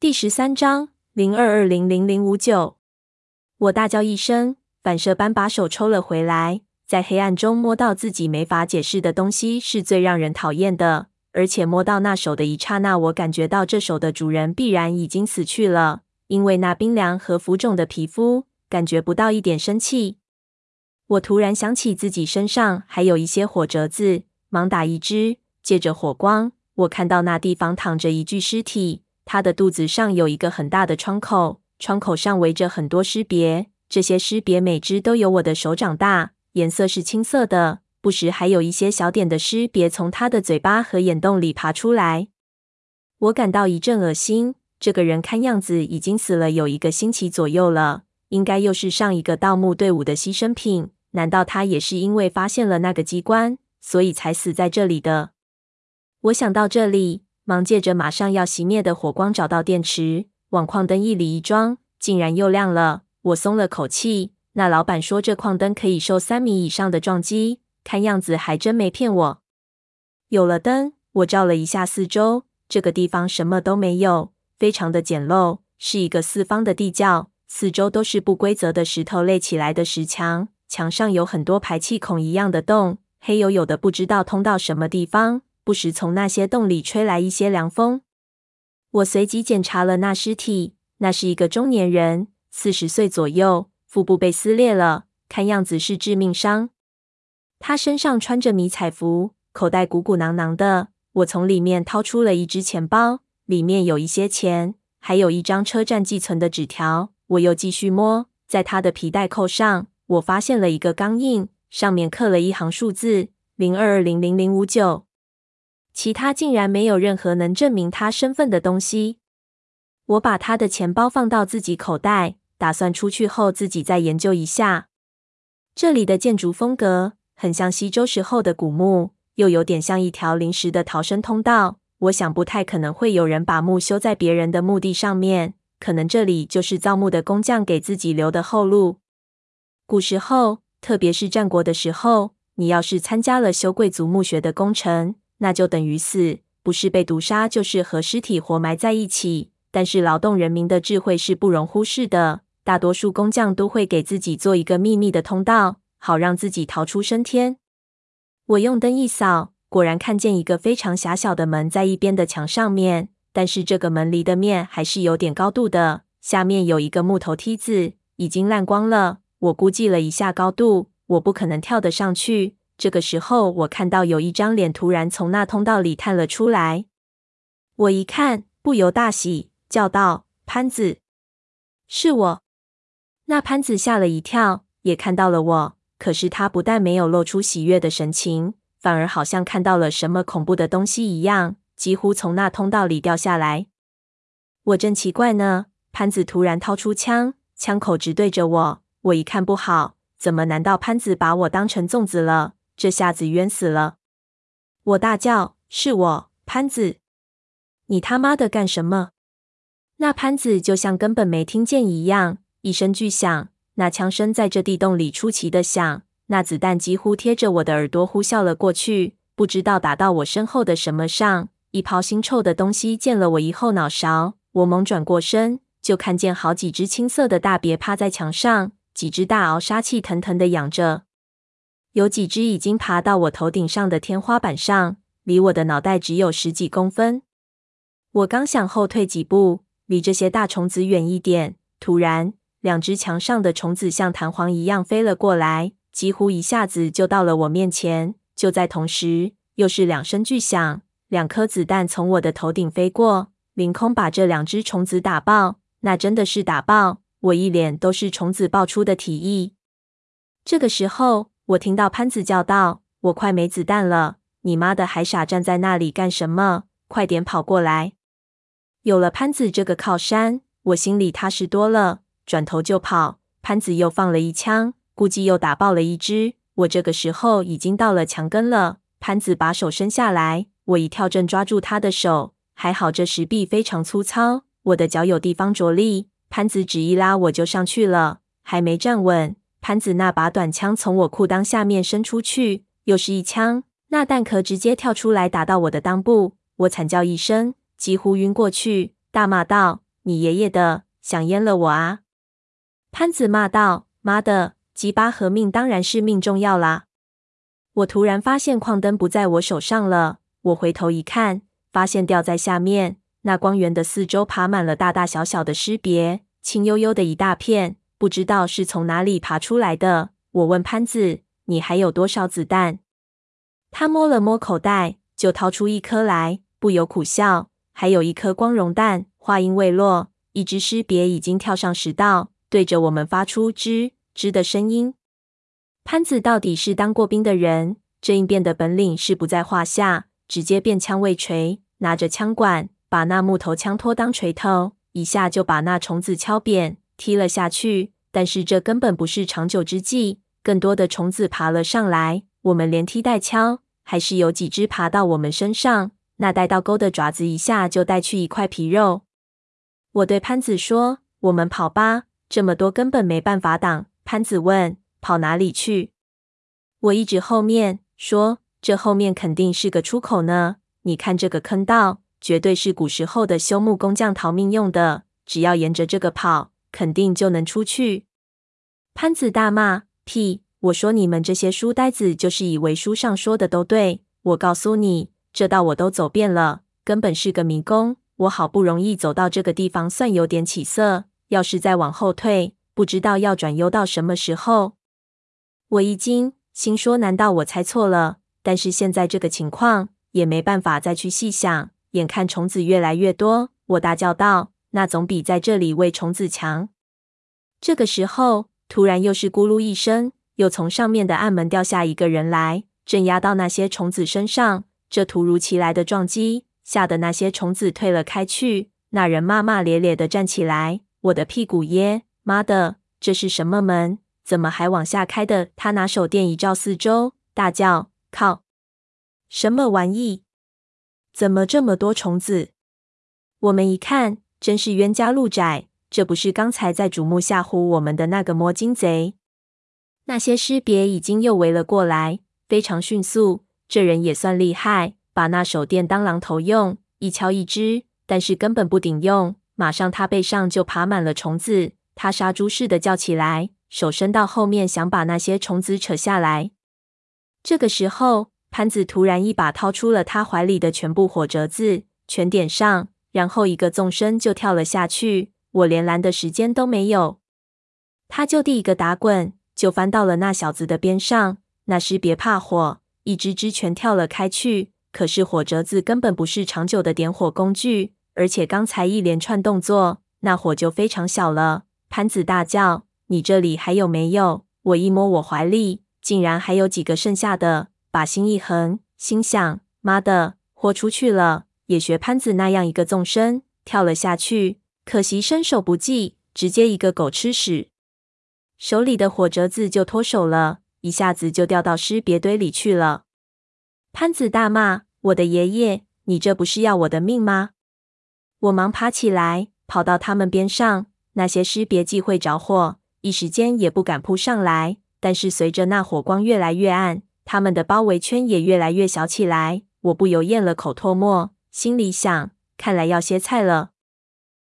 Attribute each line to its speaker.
Speaker 1: 第十三章零二二零零零五九。我大叫一声，反射般把手抽了回来。在黑暗中摸到自己没法解释的东西是最让人讨厌的。而且摸到那手的一刹那，我感觉到这手的主人必然已经死去了，因为那冰凉和浮肿的皮肤，感觉不到一点生气。我突然想起自己身上还有一些火折子，忙打一支。借着火光，我看到那地方躺着一具尸体，他的肚子上有一个很大的创口，创口上围着很多尸别，这些尸别每只都有我的手掌大，颜色是青色的。不时还有一些小点的尸别从他的嘴巴和眼洞里爬出来，我感到一阵恶心。这个人看样子已经死了有一个星期左右了，应该又是上一个盗墓队伍的牺牲品。难道他也是因为发现了那个机关，所以才死在这里的？我想到这里，忙借着马上要熄灭的火光找到电池，往矿灯一里一装，竟然又亮了。我松了口气。那老板说这矿灯可以受三米以上的撞击。看样子还真没骗我。有了灯，我照了一下四周，这个地方什么都没有，非常的简陋，是一个四方的地窖，四周都是不规则的石头垒起来的石墙，墙上有很多排气孔一样的洞，黑黝黝的，不知道通到什么地方。不时从那些洞里吹来一些凉风。我随即检查了那尸体，那是一个中年人，四十岁左右，腹部被撕裂了，看样子是致命伤。他身上穿着迷彩服，口袋鼓鼓囊囊的。我从里面掏出了一只钱包，里面有一些钱，还有一张车站寄存的纸条。我又继续摸，在他的皮带扣上，我发现了一个钢印，上面刻了一行数字：零二二零零零五九。其他竟然没有任何能证明他身份的东西。我把他的钱包放到自己口袋，打算出去后自己再研究一下。这里的建筑风格。很像西周时候的古墓，又有点像一条临时的逃生通道。我想不太可能会有人把墓修在别人的墓地上面，可能这里就是造墓的工匠给自己留的后路。古时候，特别是战国的时候，你要是参加了修贵族墓穴的工程，那就等于死，不是被毒杀，就是和尸体活埋在一起。但是劳动人民的智慧是不容忽视的，大多数工匠都会给自己做一个秘密的通道。好让自己逃出升天。我用灯一扫，果然看见一个非常狭小的门在一边的墙上面，但是这个门离的面还是有点高度的。下面有一个木头梯子，已经烂光了。我估计了一下高度，我不可能跳得上去。这个时候，我看到有一张脸突然从那通道里探了出来。我一看，不由大喜，叫道：“潘子，是我！”那潘子吓了一跳，也看到了我。可是他不但没有露出喜悦的神情，反而好像看到了什么恐怖的东西一样，几乎从那通道里掉下来。我正奇怪呢，潘子突然掏出枪，枪口直对着我。我一看不好，怎么？难道潘子把我当成粽子了？这下子冤死了！我大叫：“是我，潘子！你他妈的干什么？”那潘子就像根本没听见一样，一声巨响。那枪声在这地洞里出奇的响，那子弹几乎贴着我的耳朵呼啸了过去，不知道打到我身后的什么上。一泡腥臭的东西溅了我一后脑勺，我猛转过身，就看见好几只青色的大鳖趴在墙上，几只大鳌杀气腾腾的仰着，有几只已经爬到我头顶上的天花板上，离我的脑袋只有十几公分。我刚想后退几步，离这些大虫子远一点，突然。两只墙上的虫子像弹簧一样飞了过来，几乎一下子就到了我面前。就在同时，又是两声巨响，两颗子弹从我的头顶飞过，凌空把这两只虫子打爆。那真的是打爆，我一脸都是虫子爆出的体液。这个时候，我听到潘子叫道：“我快没子弹了，你妈的还傻站在那里干什么？快点跑过来！”有了潘子这个靠山，我心里踏实多了。转头就跑，潘子又放了一枪，估计又打爆了一只。我这个时候已经到了墙根了。潘子把手伸下来，我一跳正抓住他的手，还好这石壁非常粗糙，我的脚有地方着力。潘子只一拉我就上去了，还没站稳，潘子那把短枪从我裤裆下面伸出去，又是一枪，那弹壳直接跳出来打到我的裆部，我惨叫一声，几乎晕过去，大骂道：“你爷爷的，想阉了我啊！”潘子骂道：“妈的，鸡巴和命当然是命重要啦！”我突然发现矿灯不在我手上了，我回头一看，发现掉在下面。那光源的四周爬满了大大小小的尸别，青幽幽的一大片，不知道是从哪里爬出来的。我问潘子：“你还有多少子弹？”他摸了摸口袋，就掏出一颗来，不由苦笑：“还有一颗光荣弹。”话音未落，一只尸别已经跳上石道，对着我们发出吱吱的声音。潘子到底是当过兵的人，这应变的本领是不在话下，直接变枪未锤，拿着枪管。把那木头枪托当锤头，一下就把那虫子敲扁，踢了下去。但是这根本不是长久之计，更多的虫子爬了上来。我们连踢带敲，还是有几只爬到我们身上。那带倒钩的爪子一下就带去一块皮肉。我对潘子说：“我们跑吧，这么多根本没办法挡。”潘子问：“跑哪里去？”我一指后面，说：“这后面肯定是个出口呢。你看这个坑道。”绝对是古时候的修木工匠逃命用的，只要沿着这个跑，肯定就能出去。潘子大骂：“屁！我说你们这些书呆子，就是以为书上说的都对。我告诉你，这道我都走遍了，根本是个迷宫。我好不容易走到这个地方，算有点起色。要是再往后退，不知道要转悠到什么时候。”我一惊，心说：难道我猜错了？但是现在这个情况，也没办法再去细想。眼看虫子越来越多，我大叫道：“那总比在这里喂虫子强。”这个时候，突然又是咕噜一声，又从上面的暗门掉下一个人来，正压到那些虫子身上。这突如其来的撞击，吓得那些虫子退了开去。那人骂骂咧咧的站起来：“我的屁股耶！妈的，这是什么门？怎么还往下开的？”他拿手电一照四周，大叫：“靠！什么玩意？”怎么这么多虫子？我们一看，真是冤家路窄。这不是刚才在瞩目吓唬我们的那个摸金贼？那些尸别已经又围了过来，非常迅速。这人也算厉害，把那手电当榔头用，一敲一只，但是根本不顶用。马上他背上就爬满了虫子，他杀猪似的叫起来，手伸到后面想把那些虫子扯下来。这个时候。潘子突然一把掏出了他怀里的全部火折子，全点上，然后一个纵身就跳了下去。我连拦的时间都没有，他就地一个打滚，就翻到了那小子的边上。那尸别怕火，一只只全跳了开去。可是火折子根本不是长久的点火工具，而且刚才一连串动作，那火就非常小了。潘子大叫：“你这里还有没有？”我一摸我怀里，竟然还有几个剩下的。把心一横，心想：妈的，豁出去了，也学潘子那样一个纵身跳了下去。可惜身手不济，直接一个狗吃屎，手里的火折子就脱手了，一下子就掉到尸别堆里去了。潘子大骂：“我的爷爷，你这不是要我的命吗？”我忙爬起来，跑到他们边上。那些尸别忌讳着火，一时间也不敢扑上来。但是随着那火光越来越暗，他们的包围圈也越来越小起来，我不由咽了口唾沫，心里想：看来要歇菜了。